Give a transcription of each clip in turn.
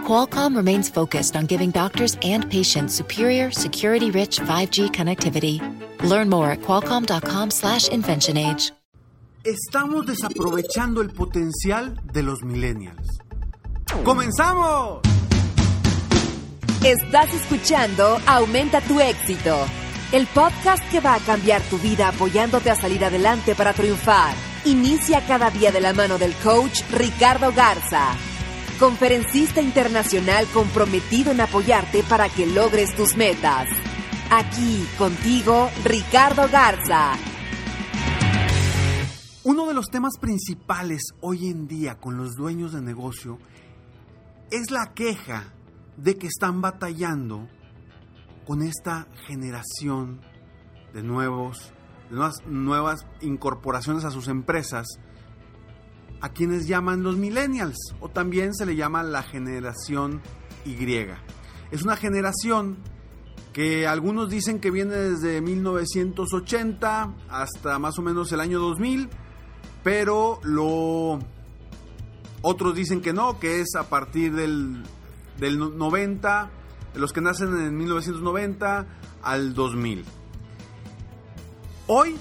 Qualcomm remains focused on giving doctors and patients superior, security-rich 5G connectivity. Learn more at qualcomm.com/inventionage. Estamos desaprovechando el potencial de los millennials. ¡Comenzamos! Estás escuchando Aumenta tu éxito, el podcast que va a cambiar tu vida apoyándote a salir adelante para triunfar. Inicia cada día de la mano del coach Ricardo Garza conferencista internacional comprometido en apoyarte para que logres tus metas. Aquí contigo, Ricardo Garza. Uno de los temas principales hoy en día con los dueños de negocio es la queja de que están batallando con esta generación de nuevos, de nuevas, nuevas incorporaciones a sus empresas a quienes llaman los millennials o también se le llama la generación Y. Es una generación que algunos dicen que viene desde 1980 hasta más o menos el año 2000, pero lo otros dicen que no, que es a partir del, del 90, de los que nacen en 1990 al 2000. Hoy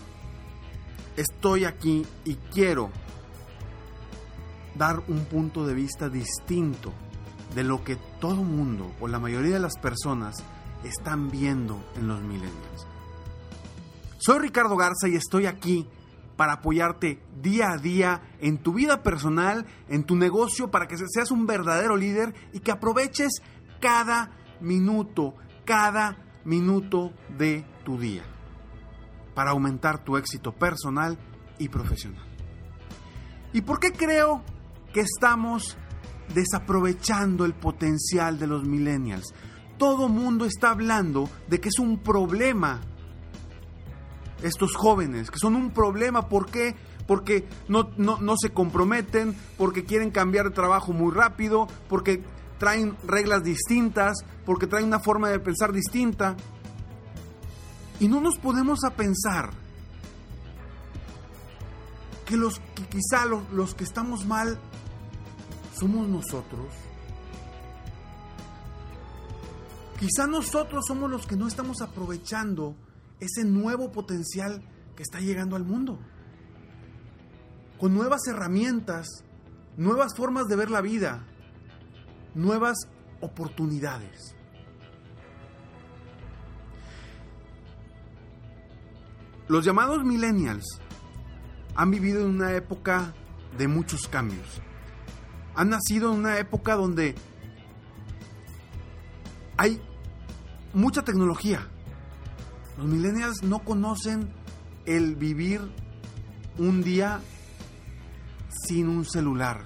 estoy aquí y quiero dar un punto de vista distinto de lo que todo mundo o la mayoría de las personas están viendo en los millennials. Soy Ricardo Garza y estoy aquí para apoyarte día a día en tu vida personal, en tu negocio, para que seas un verdadero líder y que aproveches cada minuto, cada minuto de tu día para aumentar tu éxito personal y profesional. ¿Y por qué creo que estamos desaprovechando el potencial de los millennials. Todo mundo está hablando de que es un problema estos jóvenes, que son un problema. ¿Por qué? Porque no, no, se comprometen, porque quieren cambiar de trabajo muy rápido, porque traen reglas distintas, porque traen una forma de pensar distinta. Y no nos podemos a pensar que los que quizá los, los que estamos mal somos nosotros. Quizá nosotros somos los que no estamos aprovechando ese nuevo potencial que está llegando al mundo. Con nuevas herramientas, nuevas formas de ver la vida, nuevas oportunidades. Los llamados millennials han vivido en una época de muchos cambios han nacido en una época donde hay mucha tecnología. Los millennials no conocen el vivir un día sin un celular.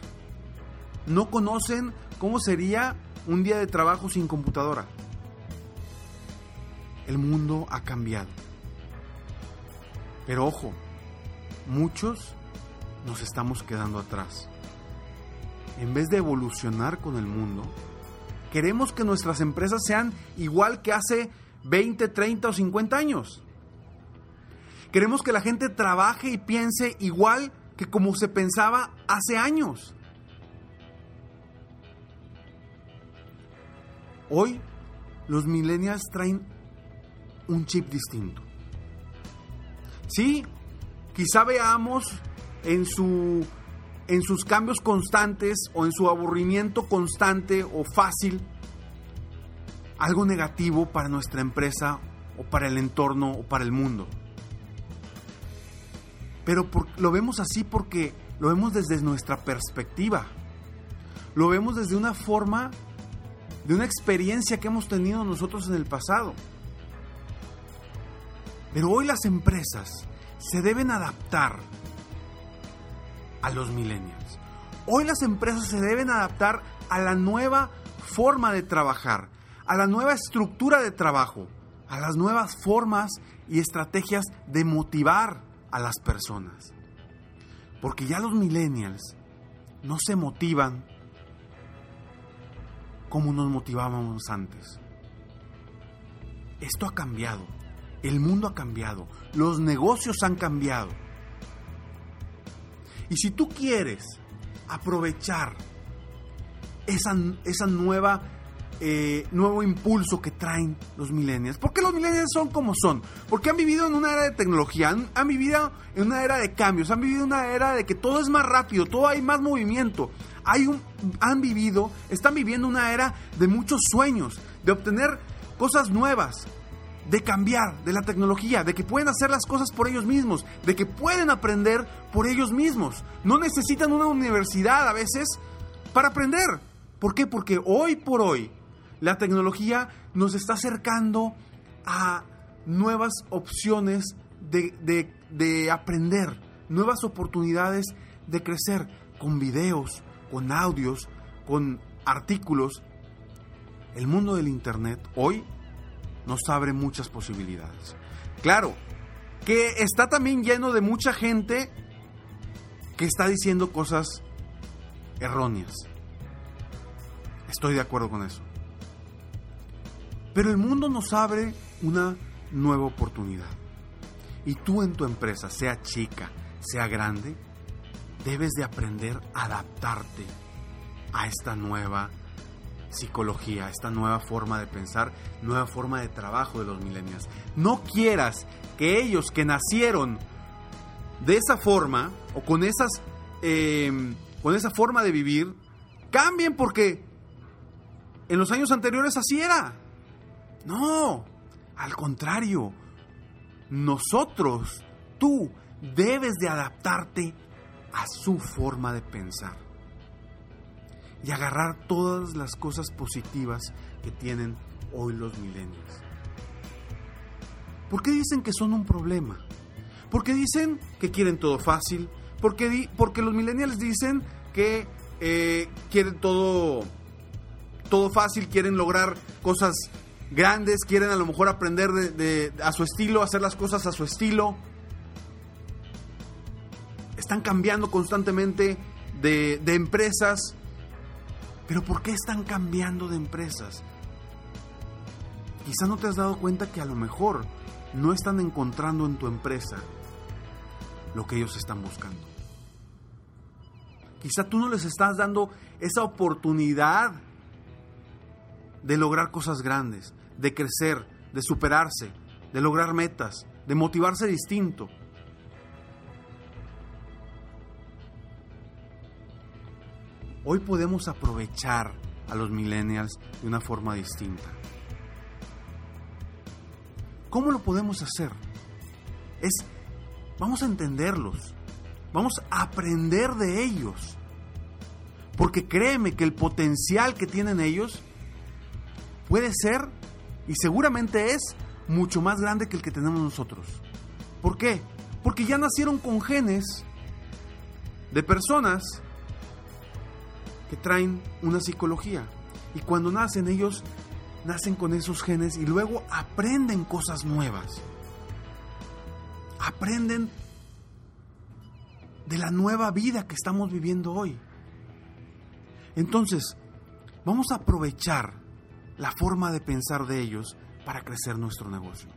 No conocen cómo sería un día de trabajo sin computadora. El mundo ha cambiado. Pero ojo, muchos nos estamos quedando atrás en vez de evolucionar con el mundo, queremos que nuestras empresas sean igual que hace 20, 30 o 50 años. Queremos que la gente trabaje y piense igual que como se pensaba hace años. Hoy los millennials traen un chip distinto. Sí, quizá veamos en su en sus cambios constantes o en su aburrimiento constante o fácil algo negativo para nuestra empresa o para el entorno o para el mundo. Pero lo vemos así porque lo vemos desde nuestra perspectiva. Lo vemos desde una forma, de una experiencia que hemos tenido nosotros en el pasado. Pero hoy las empresas se deben adaptar a los millennials. Hoy las empresas se deben adaptar a la nueva forma de trabajar, a la nueva estructura de trabajo, a las nuevas formas y estrategias de motivar a las personas. Porque ya los millennials no se motivan como nos motivábamos antes. Esto ha cambiado. El mundo ha cambiado. Los negocios han cambiado. Y si tú quieres aprovechar esa, esa nueva eh, nuevo impulso que traen los millennials. ¿Por qué los millennials son como son? Porque han vivido en una era de tecnología, han, vivido en una era de cambios, han vivido en una era de que todo es más rápido, todo hay más movimiento. Hay un, han vivido, están viviendo una era de muchos sueños, de obtener cosas nuevas, de cambiar, de la tecnología, de que pueden hacer las cosas por ellos mismos, de que pueden aprender por ellos mismos. No necesitan una universidad a veces para aprender. ¿Por qué? Porque hoy por hoy la tecnología nos está acercando a nuevas opciones de, aprender, nuevas oportunidades de crecer con videos, con audios, con artículos. El mundo del Internet hoy nos abre muchas posibilidades. Claro, que está también lleno de mucha gente que está diciendo cosas erróneas. Estoy de acuerdo con eso. Pero el mundo nos abre una nueva oportunidad. Y tú en tu empresa, sea chica, sea grande, debes de aprender a adaptarte a esta nueva psicología, esta nueva forma de pensar, nueva forma de trabajo de los millennials. No quieras que ellos que nacieron de esa forma o con esas em, con esa forma de vivir cambien porque en los años anteriores así era. No, al contrario, nosotros, tú, debes de adaptarte a su forma de pensar y agarrar todas las cosas positivas que tienen hoy los milenios. ¿Por qué dicen que son un problema? Porque dicen que quieren todo fácil, porque, los millennials dicen que eh, quieren todo, todo fácil, quieren lograr cosas grandes, quieren a lo mejor aprender de, a su estilo, hacer las cosas a su estilo. Están cambiando constantemente de, de empresas. Pero ¿por qué están cambiando de empresas? Quizá no te has dado cuenta que a lo mejor no están encontrando en tu empresa lo que ellos están buscando. Quizá tú no les estás dando esa oportunidad de lograr cosas grandes de crecer, de superarse, de lograr metas, de motivarse distinto. Hoy podemos aprovechar a los millennials de una forma distinta. ¿Cómo lo podemos hacer? Es, vamos a entenderlos, vamos a aprender de ellos. Porque créeme que el potencial que tienen ellos puede ser y seguramente es mucho más grande que el que tenemos nosotros. ¿Por qué? Porque ya nacieron con genes de personas que traen una psicología. Y cuando nacen ellos, nacen con esos genes y luego aprenden cosas nuevas. Aprenden de la nueva vida que estamos viviendo hoy. Entonces, vamos a aprovechar la forma de pensar de ellos para crecer nuestro negocio.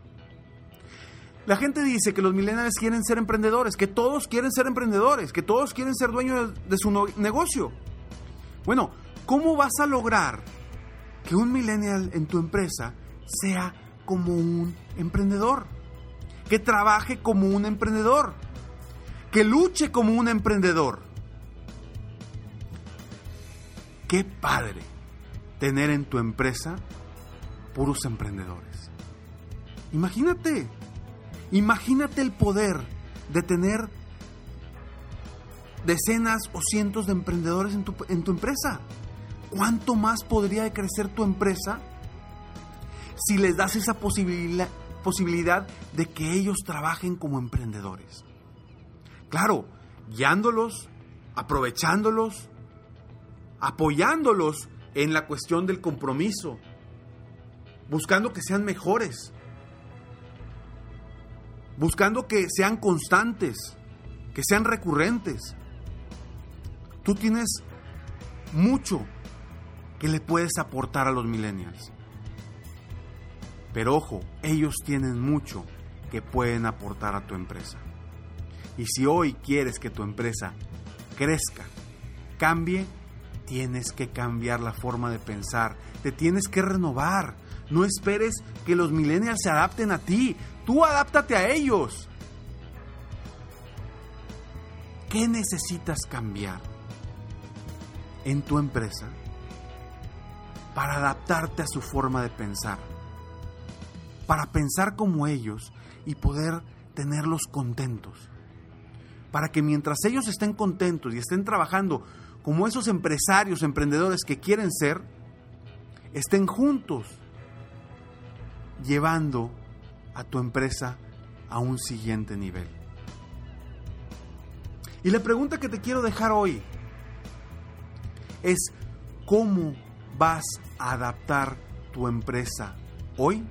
La gente dice que los millennials quieren ser emprendedores, que todos quieren ser emprendedores, que todos quieren ser dueños de su negocio. Bueno, ¿cómo vas a lograr que un millennial en tu empresa sea como un emprendedor? Que trabaje como un emprendedor, que luche como un emprendedor. Qué padre tener en tu empresa puros emprendedores. Imagínate, imagínate el poder de tener decenas o cientos de emprendedores en tu, en tu empresa. ¿Cuánto más podría crecer tu empresa si les das esa posibilidad, posibilidad de que ellos trabajen como emprendedores? Claro, guiándolos, aprovechándolos, apoyándolos en la cuestión del compromiso, buscando que sean mejores, buscando que sean constantes, que sean recurrentes. Tú tienes mucho que le puedes aportar a los millennials. Pero ojo, ellos tienen mucho que pueden aportar a tu empresa. Y si hoy quieres que tu empresa crezca, cambie, tienes que cambiar la forma de pensar, te tienes que renovar. No esperes que los millennials se adapten a ti, tú adáptate a ellos. ¿Qué necesitas cambiar en tu empresa para adaptarte a su forma de pensar? Para pensar como ellos y poder tenerlos contentos. Para que mientras ellos estén contentos y estén trabajando como esos empresarios, emprendedores que quieren ser, estén juntos llevando a tu empresa a un siguiente nivel. Y la pregunta que te quiero dejar hoy es, ¿cómo vas a adaptar tu empresa hoy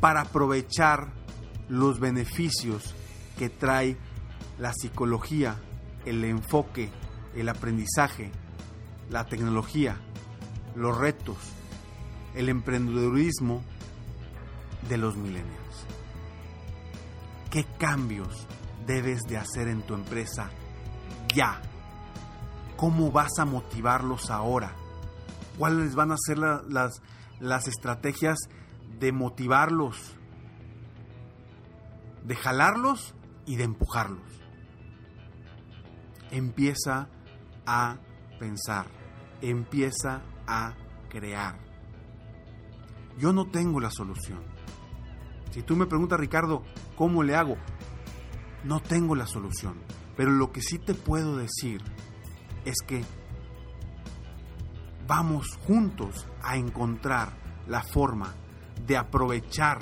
para aprovechar los beneficios que trae la psicología, el enfoque, el aprendizaje, la tecnología, los retos, el emprendedurismo de los millennials? ¿Qué cambios debes de hacer en tu empresa ya? ¿Cómo vas a motivarlos ahora? ¿Cuáles van a ser las, las estrategias de motivarlos? De jalarlos y de empujarlos. Empieza a pensar, empieza a crear. Yo no tengo la solución. Si tú me preguntas, Ricardo, ¿cómo le hago? No tengo la solución, pero lo que sí te puedo decir es que vamos juntos a encontrar la forma de aprovechar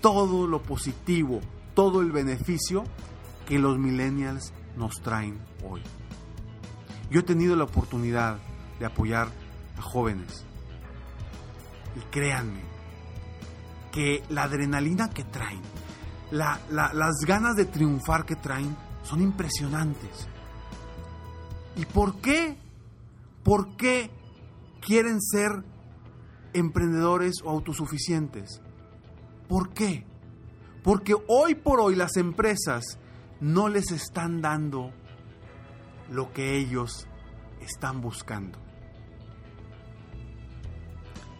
todo lo positivo, todo el beneficio que los millennials nos traen hoy. Yo he tenido la oportunidad de apoyar a jóvenes y créanme que la adrenalina que traen, las ganas de triunfar que traen son impresionantes. ¿Y por qué? ¿Por qué quieren ser emprendedores o autosuficientes? ¿Por qué? Porque hoy por hoy las empresas no les están dando lo que ellos están buscando.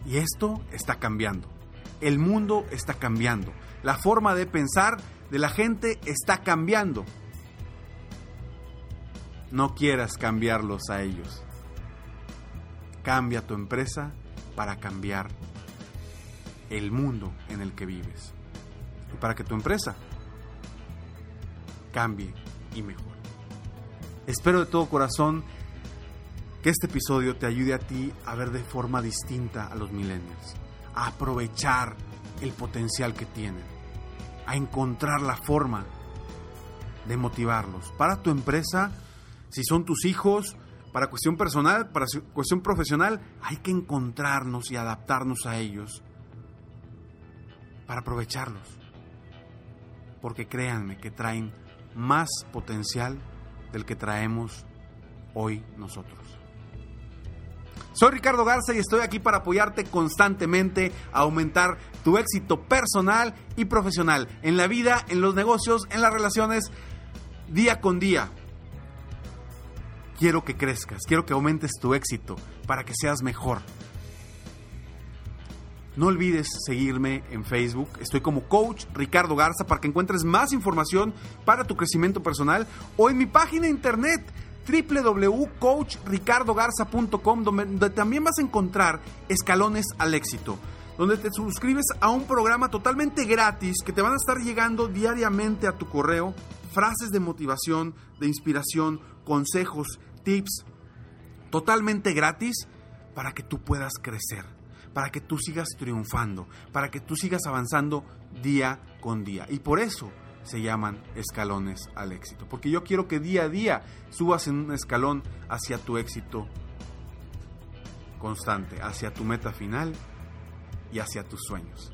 Y esto está cambiando. El mundo está cambiando. La forma de pensar de la gente está cambiando. No quieras cambiarlos a ellos. Cambia tu empresa para cambiar el mundo en el que vives. Y para que tu empresa cambie y mejore. Espero de todo corazón que este episodio te ayude a ti a ver de forma distinta a los millennials, a aprovechar el potencial que tienen, a encontrar la forma de motivarlos. Para tu empresa, si son tus hijos, para cuestión personal, para cuestión profesional, hay que encontrarnos y adaptarnos a ellos para aprovecharlos. Porque créanme que traen más potencial del que traemos hoy nosotros. Soy Ricardo Garza y estoy aquí para apoyarte constantemente a aumentar tu éxito personal y profesional en la vida, en los negocios, en las relaciones, día con día. Quiero que crezcas, quiero que aumentes tu éxito para que seas mejor. No olvides seguirme en Facebook. Estoy como Coach Ricardo Garza para que encuentres más información para tu crecimiento personal o en mi página internet www.coachricardogarza.com, donde también vas a encontrar escalones al éxito, donde te suscribes a un programa totalmente gratis que te van a estar llegando diariamente a tu correo, frases de motivación, de inspiración, consejos, tips, totalmente gratis para que tú puedas crecer, para que tú sigas triunfando, para que tú sigas avanzando día con día. Y por eso se llaman escalones al éxito. Porque yo quiero que día a día subas en un escalón hacia tu éxito constante, hacia tu meta final y hacia tus sueños.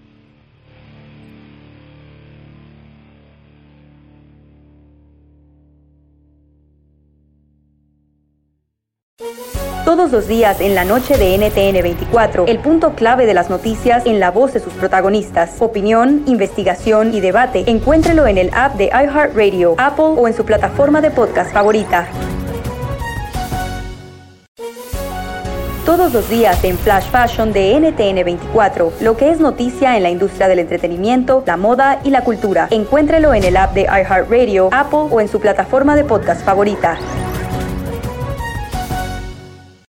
Todos los días en la noche de NTN 24, el punto clave de las noticias en la voz de sus protagonistas. Opinión, investigación y debate. Encuéntrelo en el app de iHeartRadio, Apple o en su plataforma de podcast favorita. Todos los días en Flash Fashion de NTN 24, lo que es noticia en la industria del entretenimiento, la moda y la cultura. Encuéntrelo en el app de iHeartRadio, Apple o en su plataforma de podcast favorita.